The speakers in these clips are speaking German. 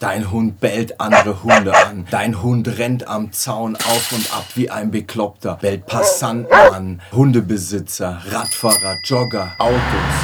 Dein Hund bellt andere Hunde an. Dein Hund rennt am Zaun auf und ab wie ein Bekloppter. Bellt Passanten an, Hundebesitzer, Radfahrer, Jogger, Autos.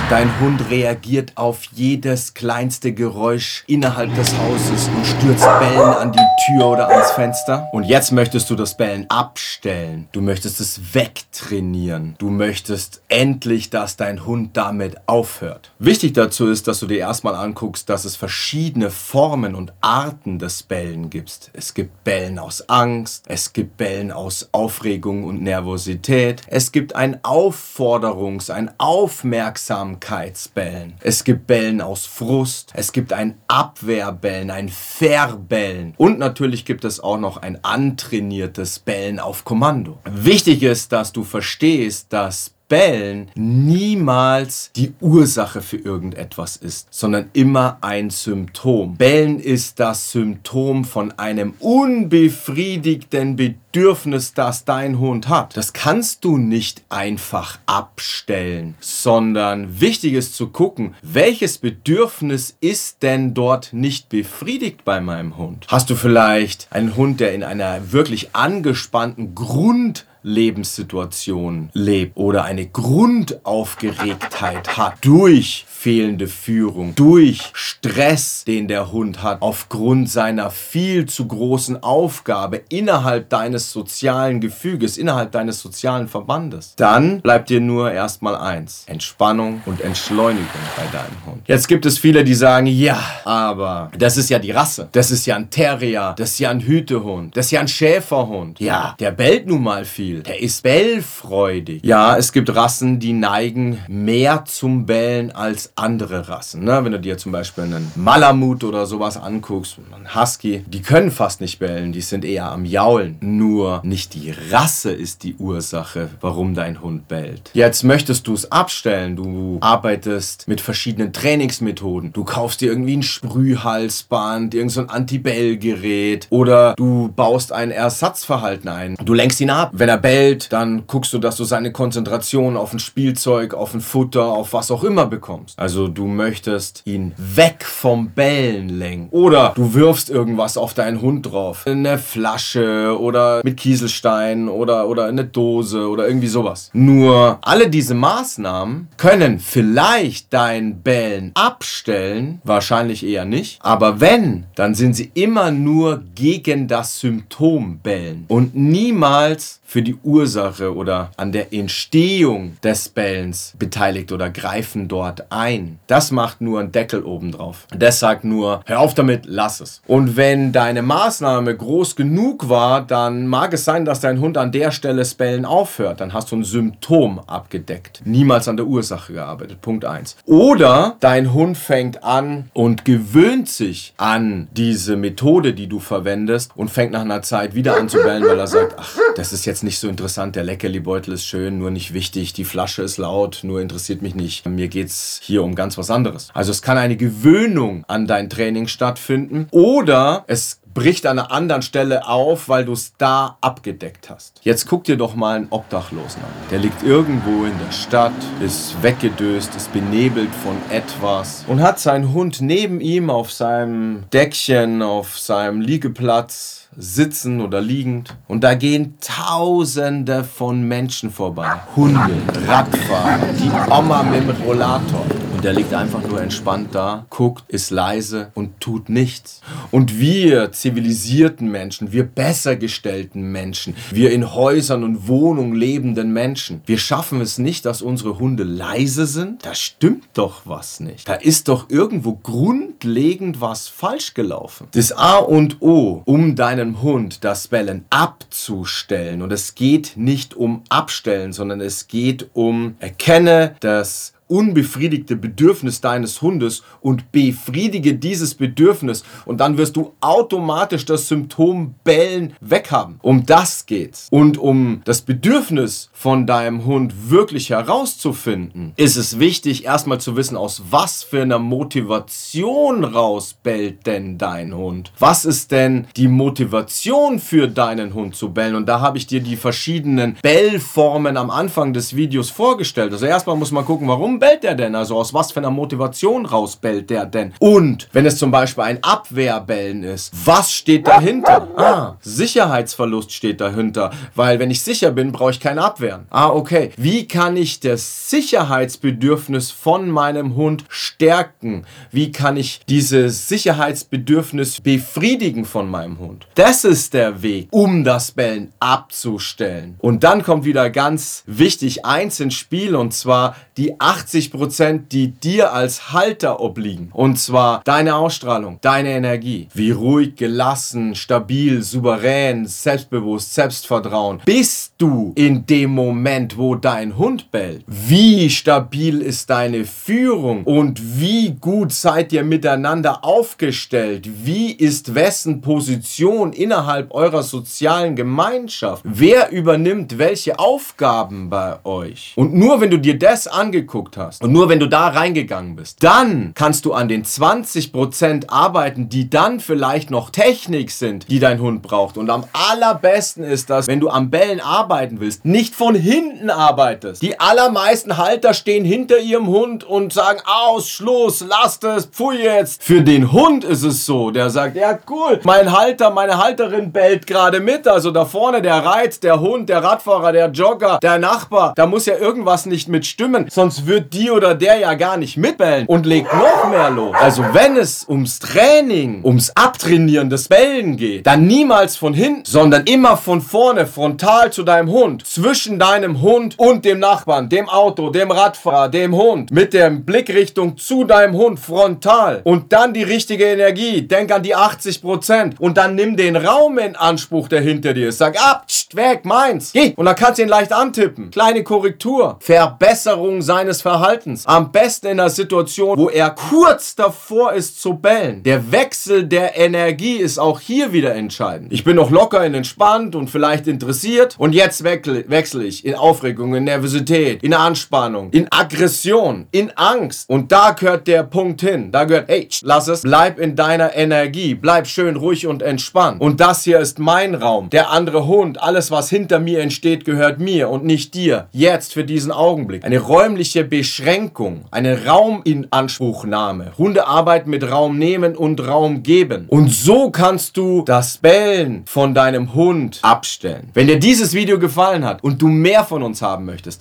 Dein Hund reagiert auf jedes kleinste Geräusch innerhalb des Hauses und stürzt Bellen an die Tür oder ans Fenster. Und jetzt möchtest du das Bellen abstellen. Du möchtest es wegtrainieren. Du möchtest endlich, dass dein Hund damit aufhört. Wichtig dazu ist, dass du dir erstmal anguckst, dass es verschiedene Formen und Arten des Bellen gibt. Es gibt Bellen aus Angst, es gibt Bellen aus Aufregung und Nervosität, es gibt ein Aufforderungs-, ein Aufmerksamkeitsbellen, es gibt Bellen aus Frust, es gibt ein Abwehrbellen, ein Verbellen und natürlich gibt es auch noch ein antrainiertes Bellen auf Kommando. Wichtig ist, dass du verstehst, dass Bellen niemals die Ursache für irgendetwas ist, sondern immer ein Symptom. Bellen ist das Symptom von einem unbefriedigten Bedürfnis, das dein Hund hat. Das kannst du nicht einfach abstellen, sondern wichtig ist zu gucken, welches Bedürfnis ist denn dort nicht befriedigt bei meinem Hund? Hast du vielleicht einen Hund, der in einer wirklich angespannten Grund Lebenssituation lebt oder eine Grundaufgeregtheit hat durch fehlende Führung, durch Stress, den der Hund hat, aufgrund seiner viel zu großen Aufgabe innerhalb deines sozialen Gefüges, innerhalb deines sozialen Verbandes, dann bleibt dir nur erstmal eins, Entspannung und Entschleunigung bei deinem Hund. Jetzt gibt es viele, die sagen, ja, aber das ist ja die Rasse, das ist ja ein Terrier, das ist ja ein Hütehund, das ist ja ein Schäferhund. Ja, der bellt nun mal viel, der ist bellfreudig. Ja, es gibt Rassen, die neigen mehr zum Bellen als andere Rassen. Ne? Wenn du dir zum Beispiel einen Malamut oder sowas anguckst, einen Husky, die können fast nicht bellen, die sind eher am Jaulen. Nur nicht die Rasse ist die Ursache, warum dein Hund bellt. Jetzt möchtest du es abstellen, du arbeitest mit verschiedenen Trainingsmethoden. Du kaufst dir irgendwie ein Sprühhalsband, irgendein so Anti-Bell-Gerät oder du baust ein Ersatzverhalten ein. Du lenkst ihn ab. Wenn er bellt, dann guckst du, dass du seine Konzentration auf ein Spielzeug, auf ein Futter, auf was auch immer bekommst. Du möchtest ihn weg vom Bellen lenken. Oder du wirfst irgendwas auf deinen Hund drauf. Eine Flasche oder mit Kieselstein oder, oder eine Dose oder irgendwie sowas. Nur alle diese Maßnahmen können vielleicht dein Bellen abstellen. Wahrscheinlich eher nicht. Aber wenn, dann sind sie immer nur gegen das Symptom bellen. Und niemals für die Ursache oder an der Entstehung des Bellens beteiligt oder greifen dort ein. Das macht nur einen Deckel obendrauf. Das sagt nur, hör auf damit, lass es. Und wenn deine Maßnahme groß genug war, dann mag es sein, dass dein Hund an der Stelle das Bellen aufhört. Dann hast du ein Symptom abgedeckt. Niemals an der Ursache gearbeitet. Punkt 1. Oder dein Hund fängt an und gewöhnt sich an diese Methode, die du verwendest und fängt nach einer Zeit wieder an zu bellen, weil er sagt, ach, das ist jetzt nicht so interessant, der Leckerli-Beutel ist schön, nur nicht wichtig, die Flasche ist laut, nur interessiert mich nicht. Mir geht es hier um ganz was anderes. Also es kann eine Gewöhnung an dein Training stattfinden oder es bricht an einer anderen Stelle auf, weil du es da abgedeckt hast. Jetzt guck dir doch mal einen Obdachlosen an. Der liegt irgendwo in der Stadt, ist weggedöst, ist benebelt von etwas und hat seinen Hund neben ihm auf seinem Deckchen, auf seinem Liegeplatz sitzen oder liegend. Und da gehen Tausende von Menschen vorbei. Hunde, Radfahrer, die Oma mit dem Rollator. Und der liegt einfach nur entspannt da, guckt, ist leise und tut nichts. Und wir zivilisierten Menschen, wir besser gestellten Menschen, wir in Häusern und Wohnungen lebenden Menschen, wir schaffen es nicht, dass unsere Hunde leise sind? Da stimmt doch was nicht. Da ist doch irgendwo grundlegend was falsch gelaufen. Das A und O, um deinem Hund das Bellen abzustellen. Und es geht nicht um abstellen, sondern es geht um erkenne das unbefriedigte Bedürfnis deines Hundes und befriedige dieses Bedürfnis und dann wirst du automatisch das Symptom Bellen weghaben. Um das geht's. Und um das Bedürfnis von deinem Hund wirklich herauszufinden, ist es wichtig, erstmal zu wissen, aus was für einer Motivation raus bellt denn dein Hund. Was ist denn die Motivation für deinen Hund zu bellen? Und da habe ich dir die verschiedenen Bellformen am Anfang des Videos vorgestellt. Also erstmal muss man gucken, warum bellt der denn? Also aus was für einer Motivation raus bellt der denn? Und wenn es zum Beispiel ein Abwehrbellen ist, was steht dahinter? Ah, Sicherheitsverlust steht dahinter, weil wenn ich sicher bin, brauche ich keine Abwehren. Ah, okay. Wie kann ich das Sicherheitsbedürfnis von meinem Hund stärken? Wie kann ich dieses Sicherheitsbedürfnis befriedigen von meinem Hund? Das ist der Weg, um das Bellen abzustellen. Und dann kommt wieder ganz wichtig eins ins Spiel und zwar die 80 Prozent, die dir als Halter obliegen. Und zwar deine Ausstrahlung, deine Energie. Wie ruhig, gelassen, stabil, souverän, selbstbewusst, Selbstvertrauen. Bist du in dem Moment, wo dein Hund bellt? Wie stabil ist deine Führung? Und wie gut seid ihr miteinander aufgestellt? Wie ist wessen Position innerhalb eurer sozialen Gemeinschaft? Wer übernimmt welche Aufgaben bei euch? Und nur wenn du dir das angeguckt hast und nur wenn du da reingegangen bist, dann kannst du an den 20% arbeiten, die dann vielleicht noch Technik sind, die dein Hund braucht. Und am allerbesten ist das, wenn du am Bellen arbeiten willst, nicht von hinten arbeitest. Die allermeisten Halter stehen hinter ihrem Hund und sagen, aus, Schluss, lasst es, pfui jetzt. Für den Hund ist es so, der sagt, ja cool, mein Halter, meine Halterin bellt gerade mit. Also da vorne der Reiz, der Hund, der Radfahrer, der Jogger, der Nachbar, da muss ja irgendwas nicht mit stimmen, sonst wird die oder der ja gar nicht mitbellen und legt noch mehr los. Also wenn es ums Training, ums Abtrainieren des Bellen geht, dann niemals von hinten, sondern immer von vorne, frontal zu deinem Hund, zwischen deinem Hund und dem Nachbarn, dem Auto, dem Radfahrer, dem Hund, mit der Blickrichtung zu deinem Hund, frontal. Und dann die richtige Energie. Denk an die 80% und dann nimm den Raum in Anspruch, der hinter dir ist. Sag ab, weg, meins. Geh. Und dann kannst du ihn leicht antippen. Kleine Korrektur. Verbesserung seines Verhaltens. Am besten in einer Situation, wo er kurz davor ist zu bellen. Der Wechsel der Energie ist auch hier wieder entscheidend. Ich bin noch locker und entspannt und vielleicht interessiert und jetzt wechsle ich in Aufregung, in Nervosität, in Anspannung, in Aggression, in Angst. Und da gehört der Punkt hin. Da gehört, hey, lass es, bleib in deiner Energie, bleib schön ruhig und entspannt. Und das hier ist mein Raum. Der andere Hund, alles was hinter mir entsteht, gehört mir und nicht dir. Jetzt für diesen Augenblick. Eine räumliche Beschränkung, eine Rauminanspruchnahme. Hunde arbeiten mit Raum nehmen und Raum geben. Und so kannst du das Bellen von deinem Hund abstellen. Wenn dir dieses Video gefallen hat und du mehr von uns haben möchtest,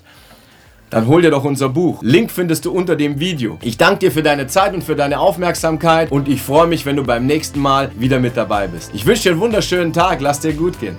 dann hol dir doch unser Buch. Link findest du unter dem Video. Ich danke dir für deine Zeit und für deine Aufmerksamkeit und ich freue mich, wenn du beim nächsten Mal wieder mit dabei bist. Ich wünsche dir einen wunderschönen Tag. Lass dir gut gehen.